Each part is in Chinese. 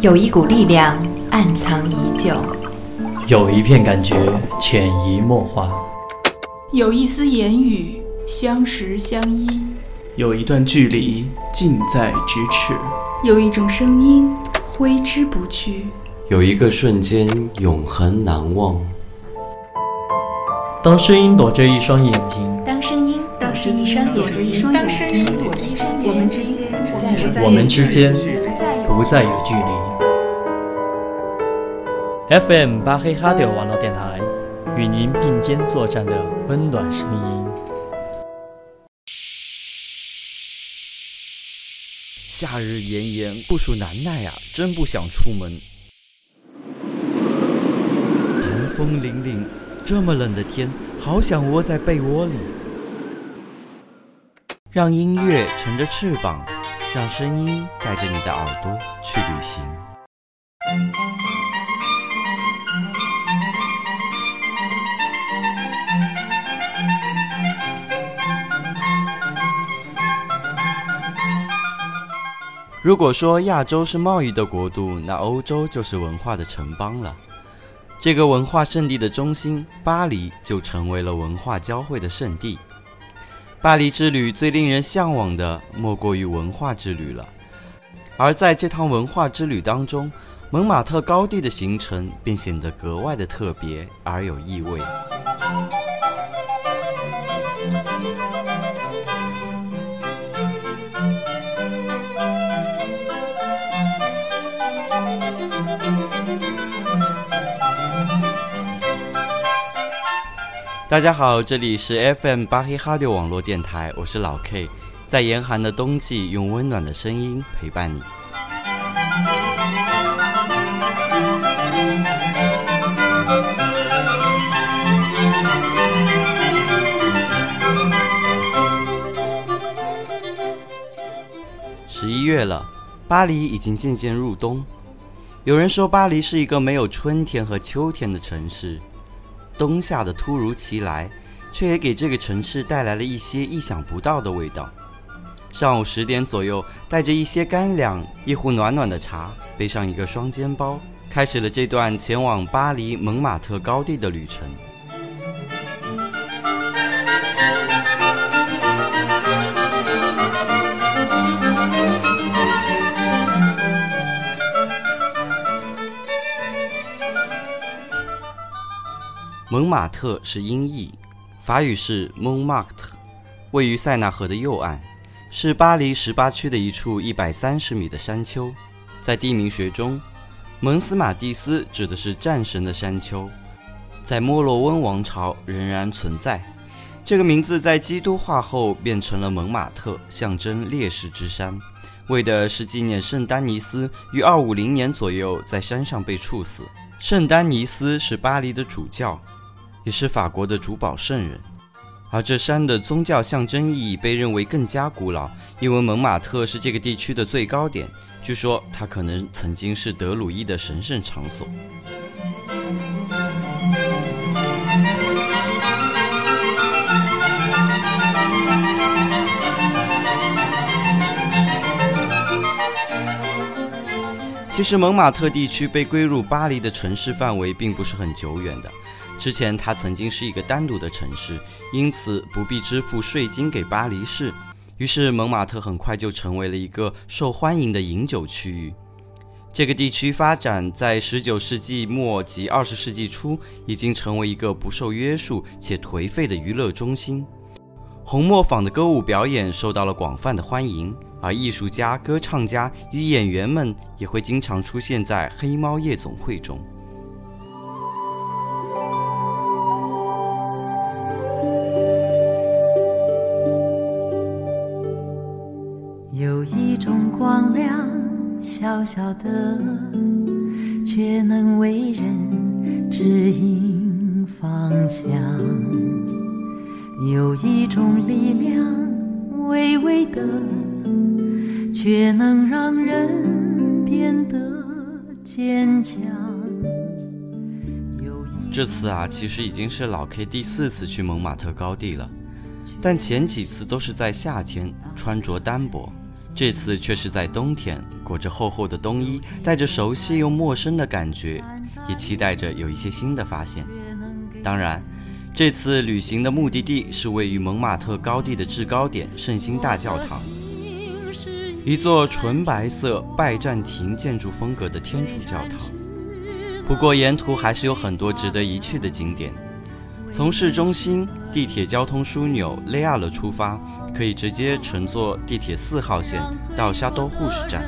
有一股力量暗藏已久，有一片感觉潜移默化，有一丝言语相识相依，有一段距离近在咫尺，有一种声音挥之不去，有一个瞬间永恒难忘。当声音躲着一双眼睛，当声音躲着一双眼睛，当声音躲着一双眼睛，我们之间我们之间不再有距离。FM 巴黑哈迪网络电台，与您并肩作战的温暖声音。夏日炎炎，酷暑难耐啊，真不想出门。寒风凛凛，这么冷的天，好想窝在被窝里。让音乐乘着翅膀，让声音带着你的耳朵去旅行。如果说亚洲是贸易的国度，那欧洲就是文化的城邦了。这个文化圣地的中心，巴黎就成为了文化交汇的圣地。巴黎之旅最令人向往的，莫过于文化之旅了。而在这趟文化之旅当中，蒙马特高地的行程便显得格外的特别而有意味。大家好，这里是 FM 巴黑哈迪网络电台，我是老 K，在严寒的冬季，用温暖的声音陪伴你。十一月了，巴黎已经渐渐入冬。有人说，巴黎是一个没有春天和秋天的城市。冬夏的突如其来，却也给这个城市带来了一些意想不到的味道。上午十点左右，带着一些干粮，一壶暖暖的茶，背上一个双肩包，开始了这段前往巴黎蒙马特高地的旅程。蒙马特是音译，法语是 Montmartre，位于塞纳河的右岸，是巴黎十八区的一处一百三十米的山丘。在地名学中，蒙斯马蒂斯指的是战神的山丘，在莫洛温王朝仍然存在。这个名字在基督化后变成了蒙马特，象征烈士之山，为的是纪念圣丹尼斯于二五零年左右在山上被处死。圣丹尼斯是巴黎的主教。也是法国的主保圣人，而这山的宗教象征意义被认为更加古老，因为蒙马特是这个地区的最高点。据说它可能曾经是德鲁伊的神圣场所。其实，蒙马特地区被归入巴黎的城市范围并不是很久远的。之前它曾经是一个单独的城市，因此不必支付税金给巴黎市。于是蒙马特很快就成为了一个受欢迎的饮酒区域。这个地区发展在19世纪末及20世纪初，已经成为一个不受约束且颓废的娱乐中心。红磨坊的歌舞表演受到了广泛的欢迎，而艺术家、歌唱家与演员们也会经常出现在黑猫夜总会中。小小的，却能为人指引方向。有一种力量，微微的，却能让人变得坚强。这次啊，其实已经是老 K 第四次去蒙马特高地了，但前几次都是在夏天，穿着单薄。这次却是在冬天，裹着厚厚的冬衣，带着熟悉又陌生的感觉，也期待着有一些新的发现。当然，这次旅行的目的地是位于蒙马特高地的制高点圣心大教堂，一座纯白色拜占庭建筑风格的天主教堂。不过，沿途还是有很多值得一去的景点。从市中心地铁交通枢纽雷亚勒出发，可以直接乘坐地铁四号线到沙多护士站，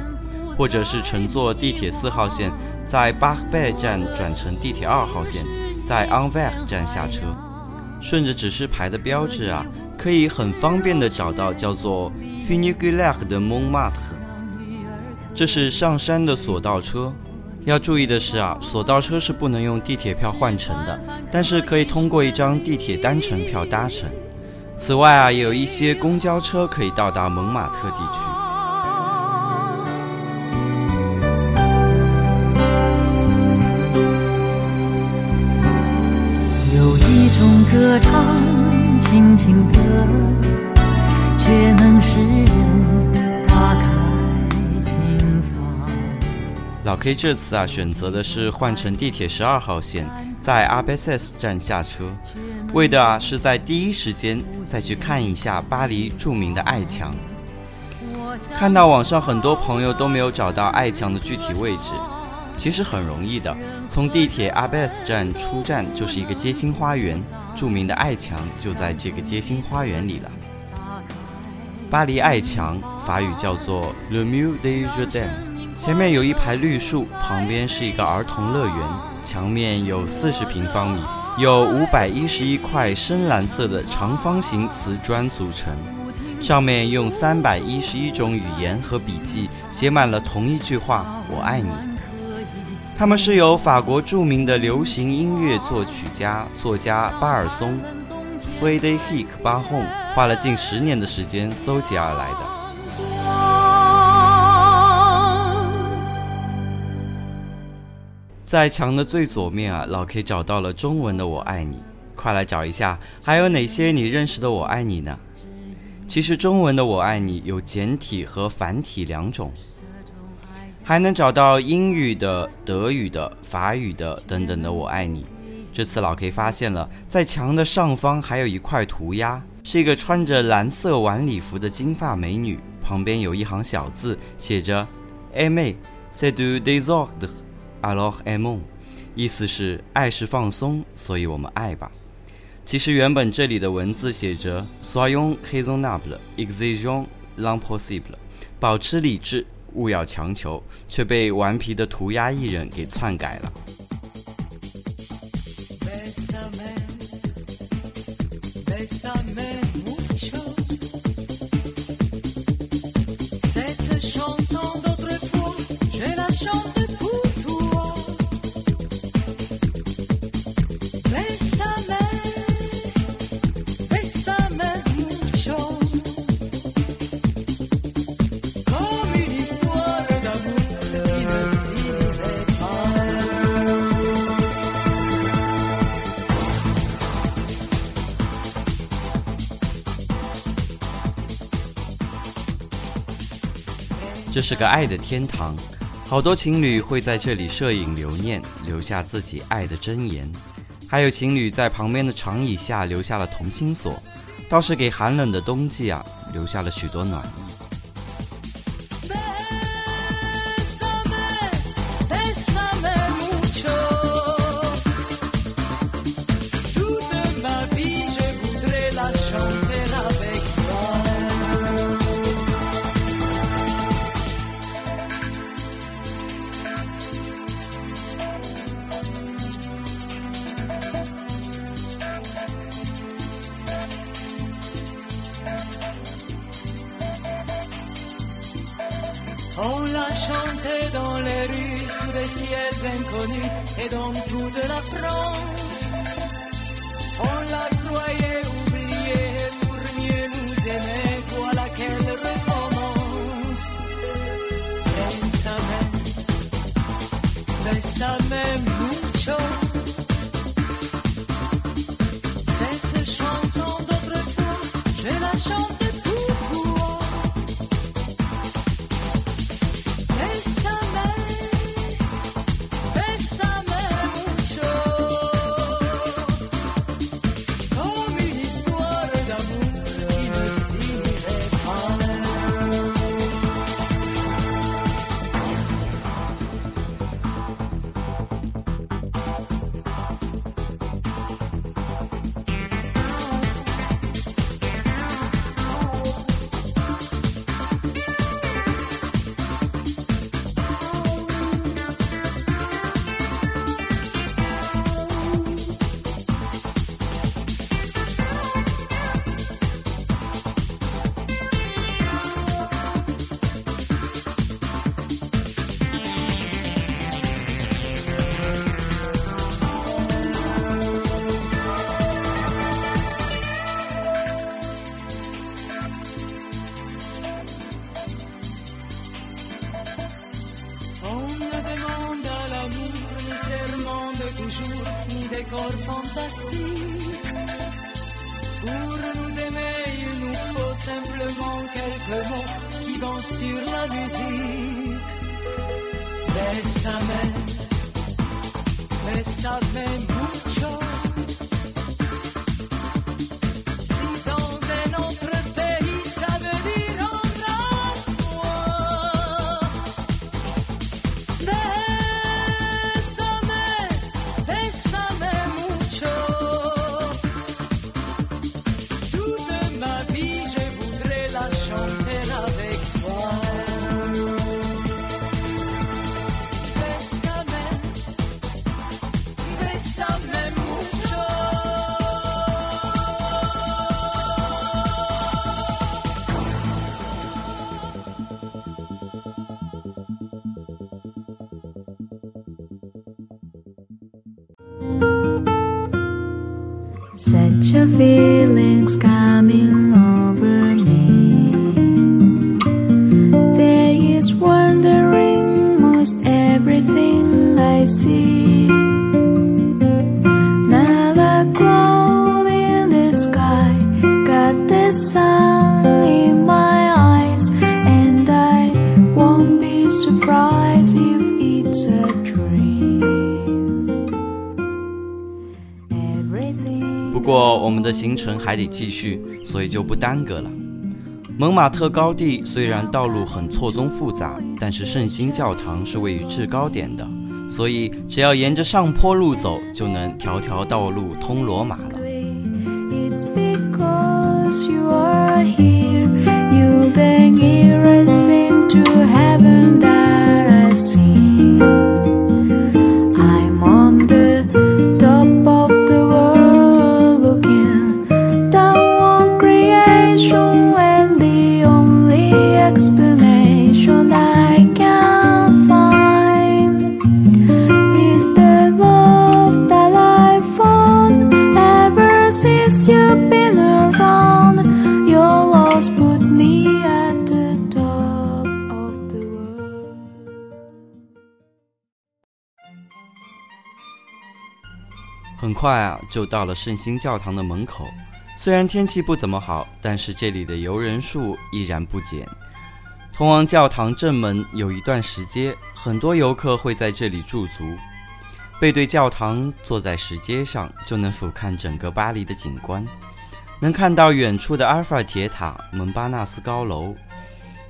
或者是乘坐地铁四号线在巴赫贝站转乘地铁二号线，在安维尔站下车。顺着指示牌的标志啊，可以很方便的找到叫做 Funigular 的 Montmartre，这是上山的索道车。要注意的是啊，索道车是不能用地铁票换乘的，但是可以通过一张地铁单程票搭乘。此外啊，有一些公交车可以到达蒙马特地区。有一种歌唱，轻轻的，老 K 这次啊，选择的是换乘地铁十二号线，在阿贝塞斯站下车，为的啊是在第一时间再去看一下巴黎著名的爱墙。看到网上很多朋友都没有找到爱墙的具体位置，其实很容易的，从地铁阿贝斯站出站就是一个街心花园，著名的爱墙就在这个街心花园里了。巴黎爱墙，法语叫做 Le Mur des Jardins。前面有一排绿树，旁边是一个儿童乐园，墙面有四十平方米，有五百一十一块深蓝色的长方形瓷砖组成，上面用三百一十一种语言和笔记写满了同一句话：“我爱你。”他们是由法国著名的流行音乐作曲家、作家巴尔松 f r e d e r i c 巴洪花了近十年的时间搜集而来的。在墙的最左面啊，老 K 找到了中文的“我爱你”，快来找一下，还有哪些你认识的“我爱你”呢？其实中文的“我爱你”有简体和繁体两种，还能找到英语的、德语的、法语的等等的“我爱你”。这次老 K 发现了，在墙的上方还有一块涂鸦，是一个穿着蓝色晚礼服的金发美女，旁边有一行小字，写着 “Aimer, c'est du désordre”。Alors aimons，意思是爱是放松，所以我们爱吧。其实原本这里的文字写着 Soyons raisonnables, exigeons l'impossible，保持理智，勿要强求，却被顽皮的涂鸦艺人给篡改了。是个爱的天堂，好多情侣会在这里摄影留念，留下自己爱的真言。还有情侣在旁边的长椅下留下了同心锁，倒是给寒冷的冬季啊留下了许多暖意。L'a chanté dans les rues sous des ciels inconnus et dans toute la France. On la croyait Such a feeling's coming over 的行程还得继续，所以就不耽搁了。蒙马特高地虽然道路很错综复杂，但是圣心教堂是位于制高点的，所以只要沿着上坡路走，就能条条道路通罗马了。It's 快啊，就到了圣心教堂的门口。虽然天气不怎么好，但是这里的游人数依然不减。通往教堂正门有一段石阶，很多游客会在这里驻足。背对教堂，坐在石阶上，就能俯瞰整个巴黎的景观，能看到远处的阿尔铁塔、蒙巴纳斯高楼，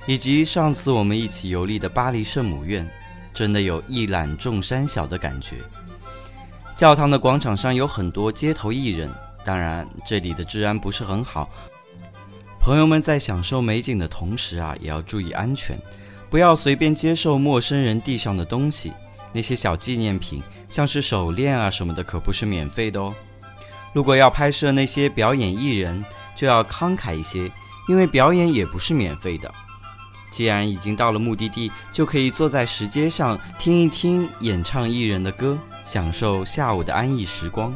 以及上次我们一起游历的巴黎圣母院，真的有一览众山小的感觉。教堂的广场上有很多街头艺人，当然这里的治安不是很好。朋友们在享受美景的同时啊，也要注意安全，不要随便接受陌生人地上的东西。那些小纪念品，像是手链啊什么的，可不是免费的哦。如果要拍摄那些表演艺人，就要慷慨一些，因为表演也不是免费的。既然已经到了目的地，就可以坐在石阶上听一听演唱艺人的歌，享受下午的安逸时光。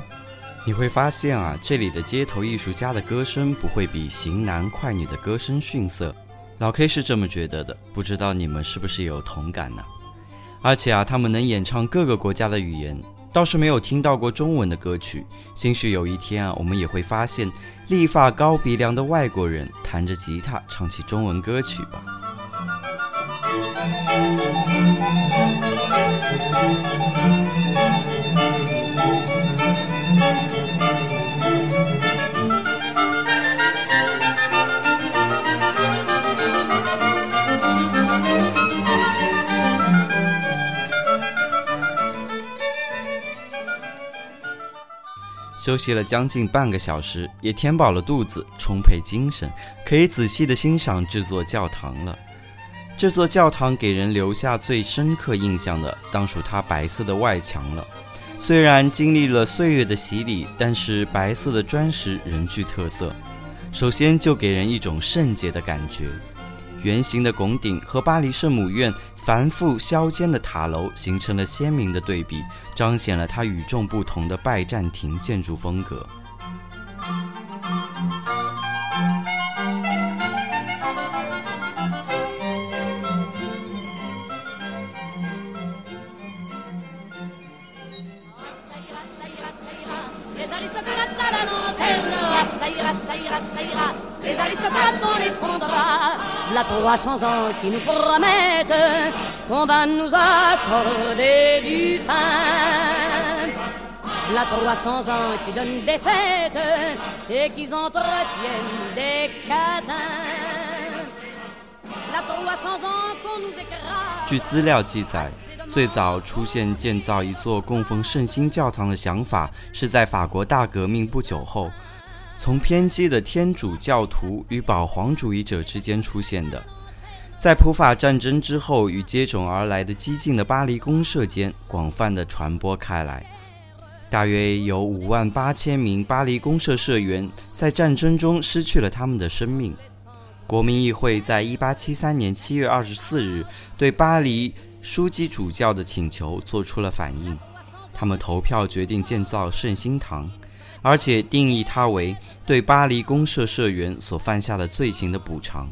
你会发现啊，这里的街头艺术家的歌声不会比型男快女的歌声逊色。老 K 是这么觉得的，不知道你们是不是有同感呢？而且啊，他们能演唱各个国家的语言，倒是没有听到过中文的歌曲。兴许有一天啊，我们也会发现立发高鼻梁的外国人弹着吉他唱起中文歌曲吧。休息了将近半个小时，也填饱了肚子，充沛精神，可以仔细的欣赏这座教堂了。这座教堂给人留下最深刻印象的，当属它白色的外墙了。虽然经历了岁月的洗礼，但是白色的砖石仍具特色。首先就给人一种圣洁的感觉，圆形的拱顶和巴黎圣母院繁复削尖的塔楼形成了鲜明的对比，彰显了它与众不同的拜占庭建筑风格。aristocrates à la lanterne, ah, ça ira, ça ira, ça ira. Les aristocrates, on les prendra. La 300 ans qui nous promettent qu'on va nous accorder du pain. La 300 ans qui donnent des fêtes et qui entretiennent des cadins. La 300 ans qu'on nous écrase. 据资料记载，最早出现建造一座供奉圣心教堂的想法，是在法国大革命不久后， 从偏激的天主教徒与保皇主义者之间出现的。在普法战争之后，与接踵而来的激进的巴黎公社间广泛的传播开来。大约有五万八千名巴黎公社社员在战争中失去了他们的生命。国民议会在一八七三年七月二十四日对巴黎枢机主教的请求做出了反应，他们投票决定建造圣心堂，而且定义它为对巴黎公社社员所犯下的罪行的补偿。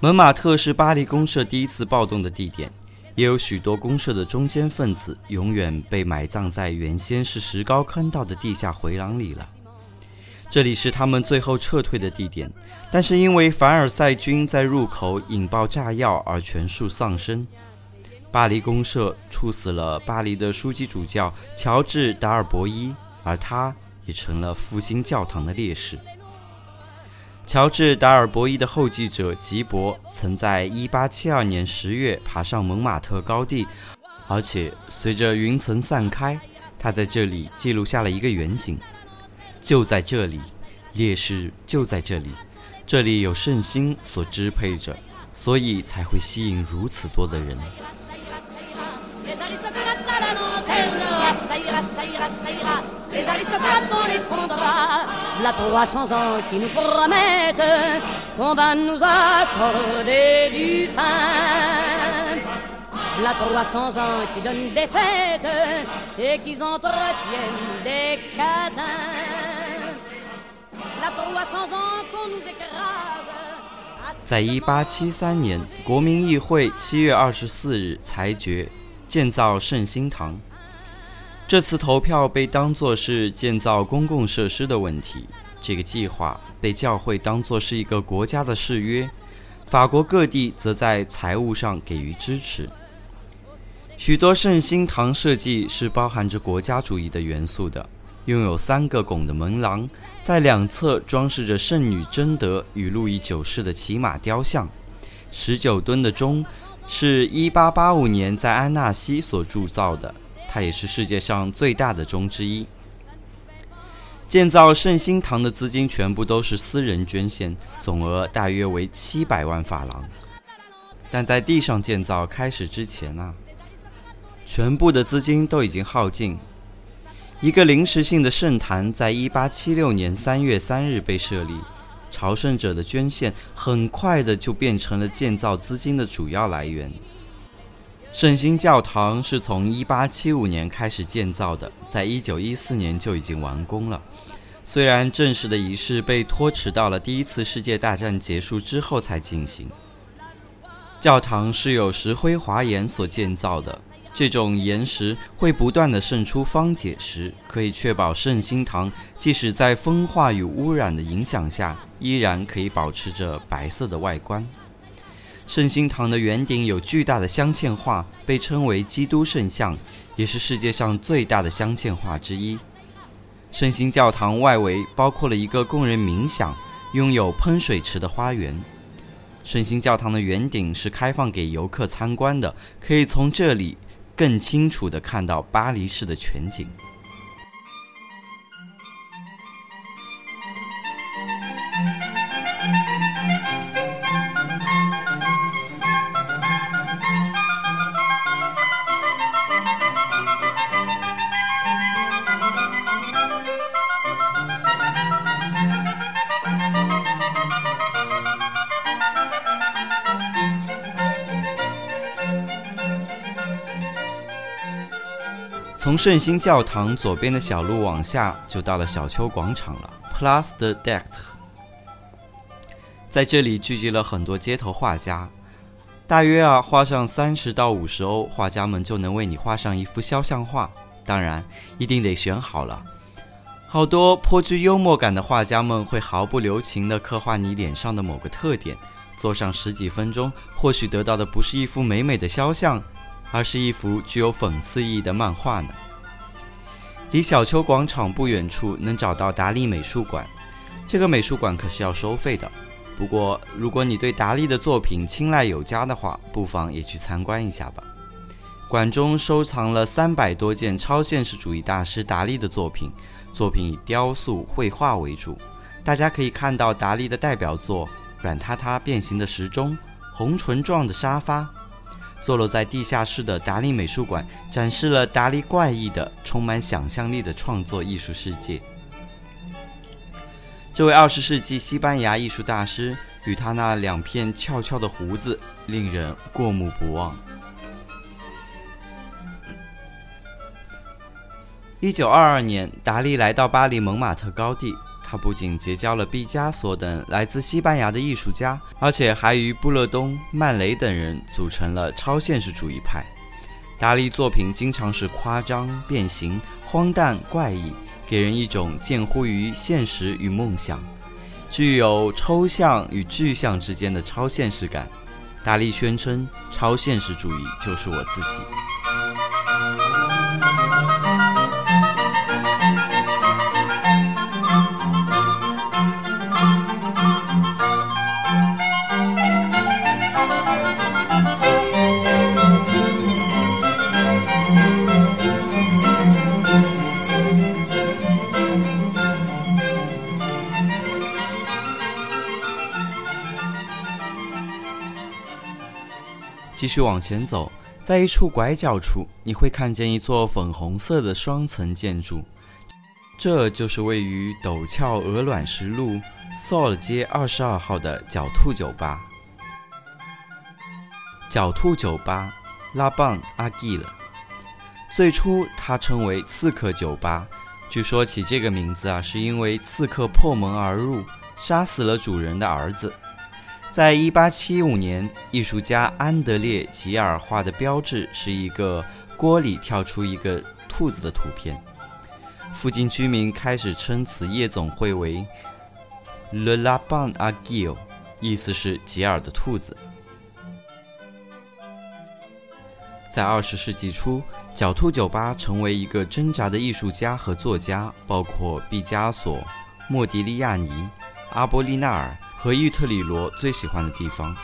蒙马特是巴黎公社第一次暴动的地点，也有许多公社的中坚分子永远被埋葬在原先是石膏坑道的地下回廊里了。这里是他们最后撤退的地点，但是因为凡尔赛军在入口引爆炸药而全数丧生。巴黎公社处死了巴黎的枢机主教乔治·达尔伯伊，而他也成了复兴教堂的烈士。乔治·达尔伯伊的后继者吉伯曾在1872年10月爬上蒙马特高地，而且随着云层散开，他在这里记录下了一个远景：就在这里，烈士就在这里，这里有圣心所支配着，所以才会吸引如此多的人。Les aristocrates à la lanterne, ah, ça ira, ça ira, ça ira. Les aristocrates, on les prendra. La 300 ans qui nous promettent qu'on va nous accorder du pain. La 300 ans qui donnent des fêtes et qui entretiennent des cadins. La 300 ans qu'on nous écrase. ah, 在一八七三年，国民议会七月二十四日裁决 建造圣心堂。这次投票被当作是建造公共设施的问题，这个计划被教会当作是一个国家的誓约，法国各地则在财务上给予支持。许多圣心堂设计是包含着国家主义的元素的，拥有三个拱的门廊，在两侧装饰着圣女贞德与路易九世的骑马雕像。十九吨的钟是一八八五年在安纳西所铸造的，它也是世界上最大的钟之一。建造圣心堂的资金全部都是私人捐献，总额大约为七百万法郎。但在地上建造开始之前啊，全部的资金都已经耗尽。一个临时性的圣坛在1876年3月3日被设立，朝圣者的捐献很快的就变成了建造资金的主要来源。圣心教堂是从1875年开始建造的，在1914年就已经完工了。虽然正式的仪式被拖迟到了第一次世界大战结束之后才进行。教堂是由石灰华岩所建造的，这种岩石会不断地渗出方解石，可以确保圣心堂即使在风化与污染的影响下，依然可以保持着白色的外观。圣心堂的圆顶有巨大的镶嵌画，被称为基督圣像，也是世界上最大的镶嵌画之一。圣心教堂外围包括了一个供人冥想、拥有喷水池的花园。圣心教堂的圆顶是开放给游客参观的，可以从这里更清楚地看到巴黎市的全景。圣心教堂左边的小路往下，就到了小丘广场了 （Place de d e c t 在这里聚集了很多街头画家，大约啊花上三十到五十欧，画家们就能为你画上一幅肖像画。当然，一定得选好了。好多颇具幽默感的画家们会毫不留情地刻画你脸上的某个特点，做上十几分钟，或许得到的不是一幅美美的肖像，而是一幅具有讽刺意义的漫画呢。离小丘广场不远处能找到达利美术馆，这个美术馆可是要收费的。不过，如果你对达利的作品青睐有加的话，不妨也去参观一下吧。馆中收藏了三百多件超现实主义大师达利的作品。作品以雕塑、绘画为主，大家可以看到达利的代表作：软塌塌变形的时钟、红唇状的沙发。坐落在地下室的达利美术馆展示了达利怪异的、充满想象力的创作艺术世界。这位二十世纪西班牙艺术大师与他那两片翘翘的胡子，令人过目不忘。一九二二年，达利来到巴黎蒙马特高地。他不仅结交了毕加索等来自西班牙的艺术家，而且还与布勒东、曼雷等人组成了超现实主义派。达利作品经常是夸张、变形、荒诞、怪异，给人一种近乎于现实与梦想，具有抽象与具象之间的超现实感。达利宣称：“超现实主义就是我自己。”继续往前走，在一处拐角处，你会看见一座粉红色的双层建筑，这就是位于陡峭鹅卵石路 Sol 街二十二号的狡兔酒吧。狡兔酒吧，拉棒阿基了。最初它称为刺客酒吧，据说起这个名字啊，是因为刺客破门而入，杀死了主人的儿子。在一八七五年，艺术家安德烈·吉尔画的标志是一个锅里跳出一个兔子的图片。附近居民开始称此夜总会为 “Le Lapin a g i l 意思是吉尔的兔子。在二十世纪初，狡兔酒吧成为一个挣扎的艺术家和作家，包括毕加索、莫迪利亚尼、阿波利纳尔。和伊特里罗最喜欢的地方。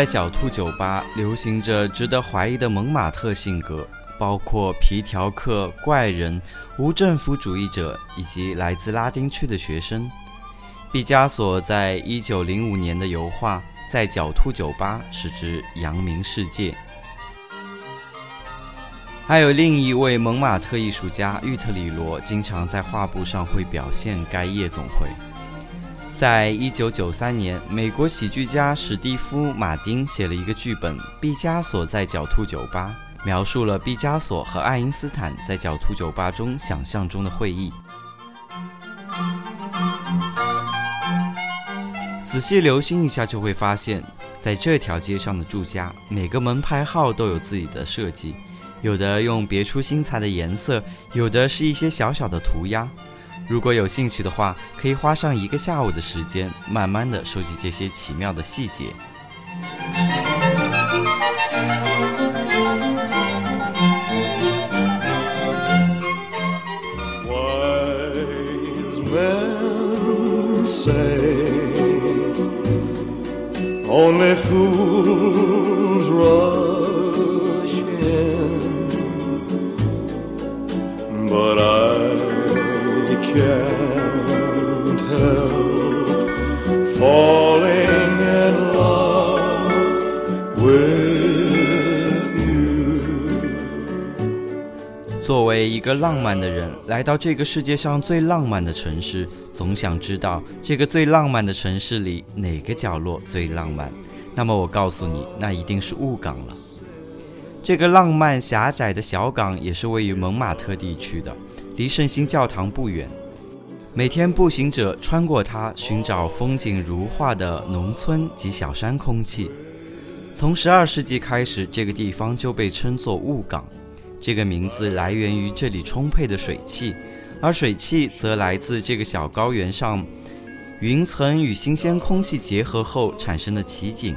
在狡兔酒吧流行着值得怀疑的蒙马特性格，包括皮条客、怪人、无政府主义者以及来自拉丁区的学生。毕加索在一九零五年的油画《在狡兔酒吧》使之扬名世界。还有另一位蒙马特艺术家玉特里罗，经常在画布上会表现该夜总会。在一九九三年，美国喜剧家史蒂夫·马丁写了一个剧本《毕加索在狡兔酒吧》，描述了毕加索和爱因斯坦在狡兔酒吧中想象中的会议。仔细留心一下，就会发现，在这条街上的住家，每个门牌号都有自己的设计，有的用别出心裁的颜色，有的是一些小小的涂鸦。如果有兴趣的话，可以花上一个下午的时间，慢慢的收集这些奇妙的细节。Wise men say only fools run. falling in love with you. 作为一个浪漫的人来到这个世界上最浪漫的城市总想知道这个最浪漫的城市里哪个角落最浪漫。那么我告诉你那一定是雾港了。这个浪漫狭窄的小港也是位于蒙马特地区的离圣心教堂不远。每天步行者穿过它，寻找风景如画的农村及小山空气。从十二世纪开始，这个地方就被称作雾港。这个名字来源于这里充沛的水汽，而水汽则来自这个小高原上云层与新鲜空气结合后产生的奇景。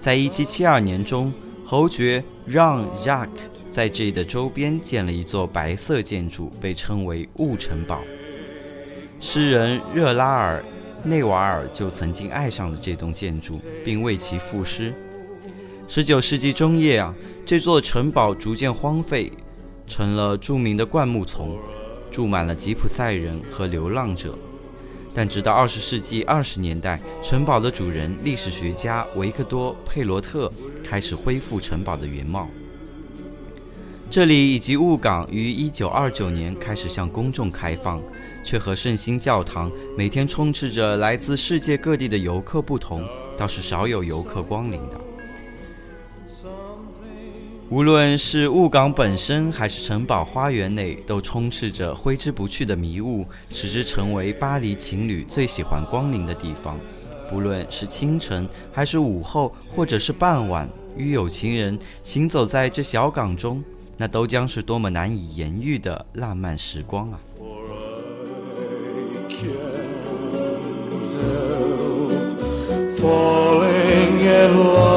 在1772年中，侯爵让 Jacques 在这里的周边建了一座白色建筑，被称为雾城堡。诗人热拉尔内瓦尔就曾经爱上了这栋建筑，并为其赋诗。19世纪中叶啊。这座城堡逐渐荒废，成了著名的灌木丛，住满了吉普赛人和流浪者。但直到二十世纪二十年代，城堡的主人历史学家维克多·佩罗特开始恢复城堡的原貌。这里以及雾港于一九二九年开始向公众开放，却和圣心教堂每天充斥着来自世界各地的游客不同，倒是少有游客光临的。无论是雾港本身，还是城堡花园内，都充斥着挥之不去的迷雾，使之成为巴黎情侣最喜欢光临的地方。不论是清晨，还是午后，或者是傍晚，与有情人行走在这小港中，那都将是多么难以言喻的浪漫时光啊！can't help falling in love.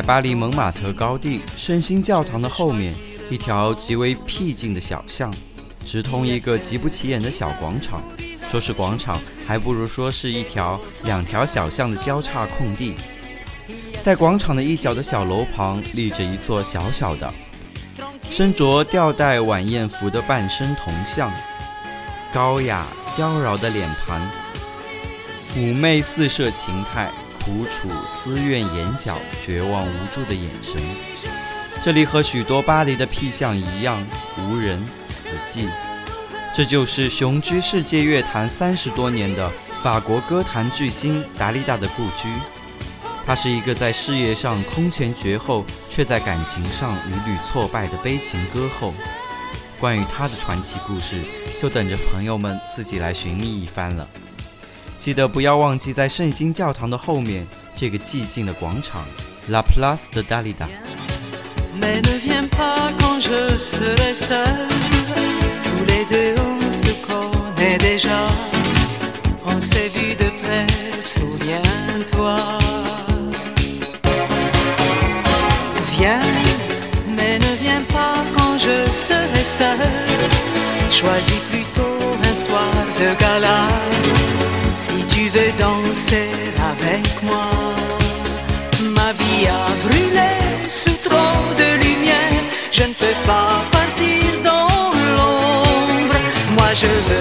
在巴黎蒙马特高地圣心教堂的后面，一条极为僻静的小巷，直通一个极不起眼的小广场。说是广场，还不如说是一条两条小巷的交叉空地。在广场的一角的小楼旁，立着一座小小的、身着吊带晚宴服的半身铜像，高雅娇娆的脸盘，妩媚四射情态，苦楚思怨眼角，绝望无助的眼神。这里和许多巴黎的僻巷一样，无人，死寂。这就是雄居世界乐坛三十多年的法国歌坛巨星达利达的故居。他是一个在事业上空前绝后，却在感情上屡屡挫败的悲情歌后。关于他的传奇故事，就等着朋友们自己来寻觅一番了。记得不要忘记，在圣心教堂的后面这个寂静的广场，La Place de Dalida。Tous les deux on se connaît déjà, on s'est vu de près, souviens-toi. Viens, mais ne viens pas quand je serai seul. Choisis plutôt soir de gala, si tu veux danser avec moi. Ma vie a brûlé sous trop de lumière, je ne peux pas partir dans je veux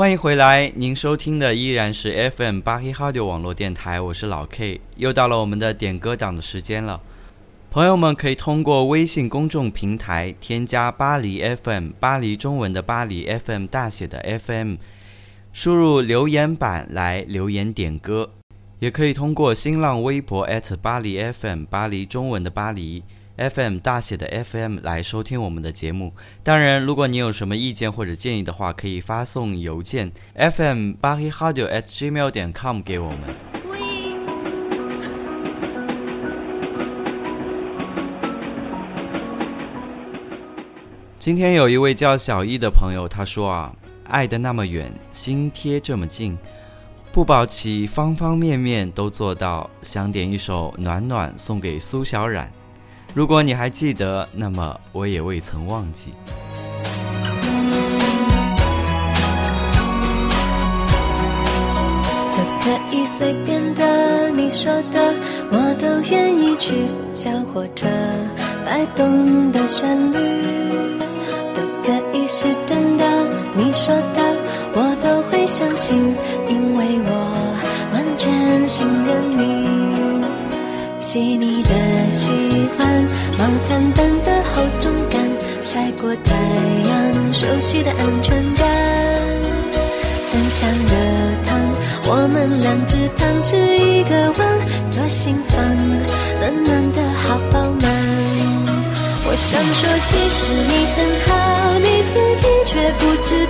欢迎回来，您收听的依然是 FM 八黑 Radio 网络电台，我是老 K，又到了我们的点歌档的时间了。朋友们可以通过微信公众平台添加巴黎 FM，巴黎中文的巴黎 FM 大写的 FM，输入留言板来留言点歌，也可以通过新浪微博巴黎 FM，巴黎中文的巴黎 FM 大写的 FM 来收听我们的节目。当然，如果你有什么意见或者建议的话，可以发送邮件 FM 巴黑哈九 at gmail 点 com 给我们。今天有一位叫小易的朋友，他说啊，爱的那么远，心贴这么近，不保其方方面面都做到，想点一首《暖暖》送给苏小冉。如果你还记得，那么我也未曾忘记。都可以随便的，你说的我都愿意去。小火车摆动的旋律。都可以是真的，你说的我都会相信，因为我完全信任你。细腻的喜欢，毛毯般的厚重感，晒过太阳，熟悉的安全感。分享热汤，我们两只汤匙一个碗，左心房，暖暖的好饱满。我想说，其实你很好，你自己却不知道，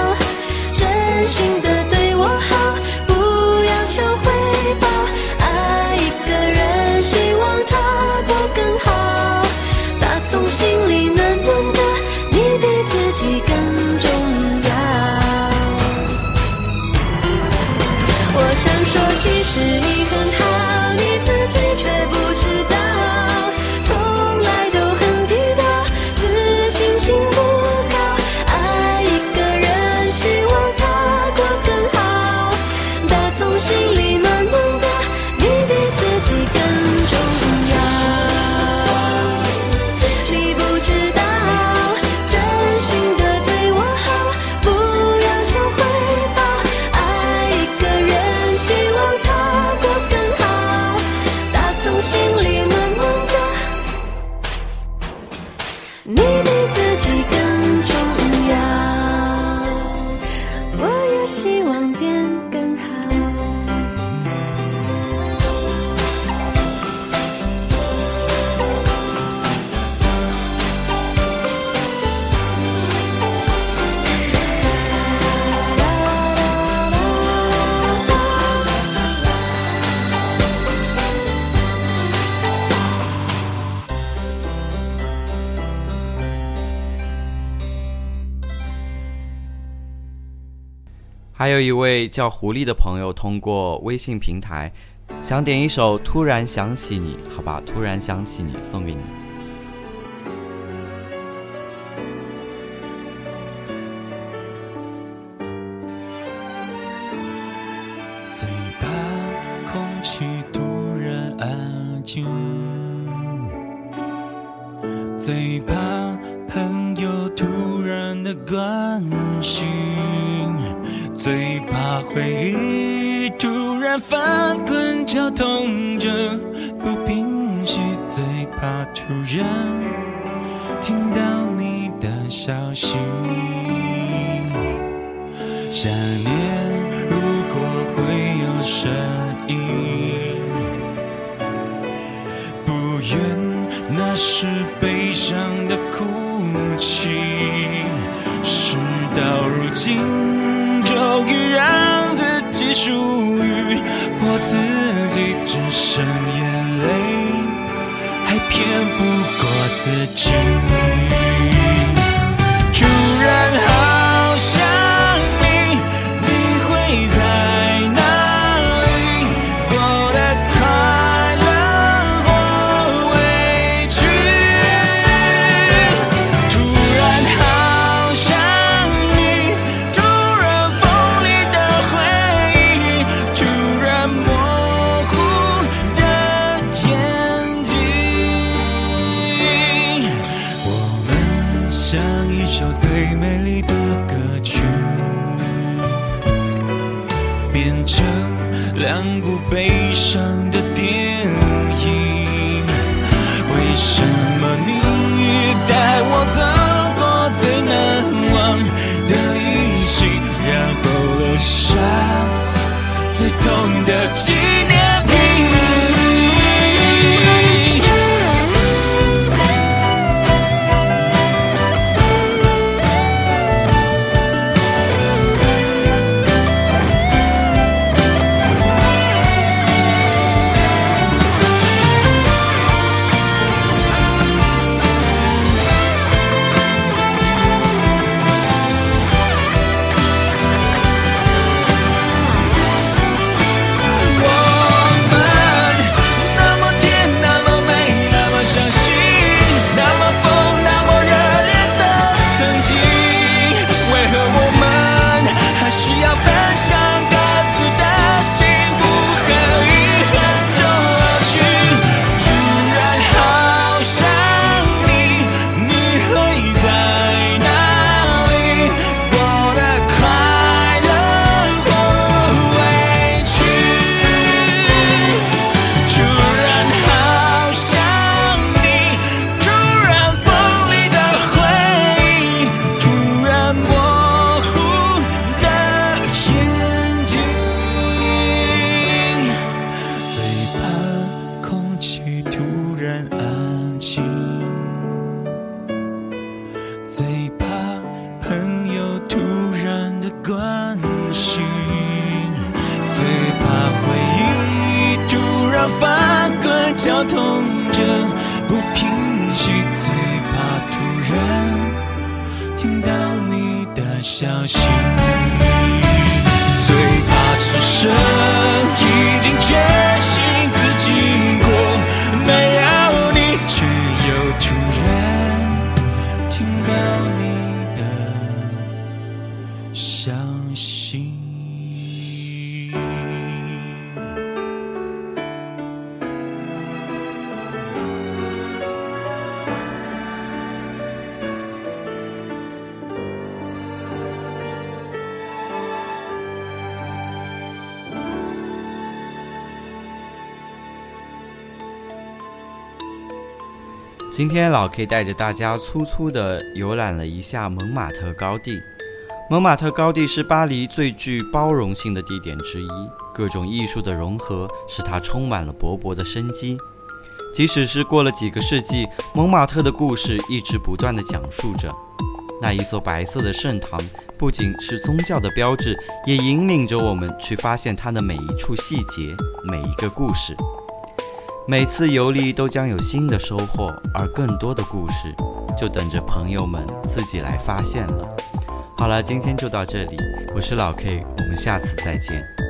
心里你比自己更还有一位叫狐狸的朋友通过微信平台，想点一首《突然想起你》，好吧，《突然想起你》送给你。最怕空气突然安静，最怕朋友突然的关心，最怕回忆突然翻滚绞痛着不平息，最怕突然听到你的消息。想念如果会有声音，自绞痛着不平息，最怕突然听到你的消息，最怕此生已经今天老 K 带着大家粗粗地游览了一下蒙马特高地。蒙马特高地是巴黎最具包容性的地点之一，各种艺术的融合使它充满了勃勃的生机。即使是过了几个世纪，蒙马特的故事一直不断地讲述着。那一座白色的圣堂不仅是宗教的标志，也引领着我们去发现它的每一处细节，每一个故事。每次游历都将有新的收获，而更多的故事就等着朋友们自己来发现了。好了，今天就到这里，我是老 K，我们下次再见。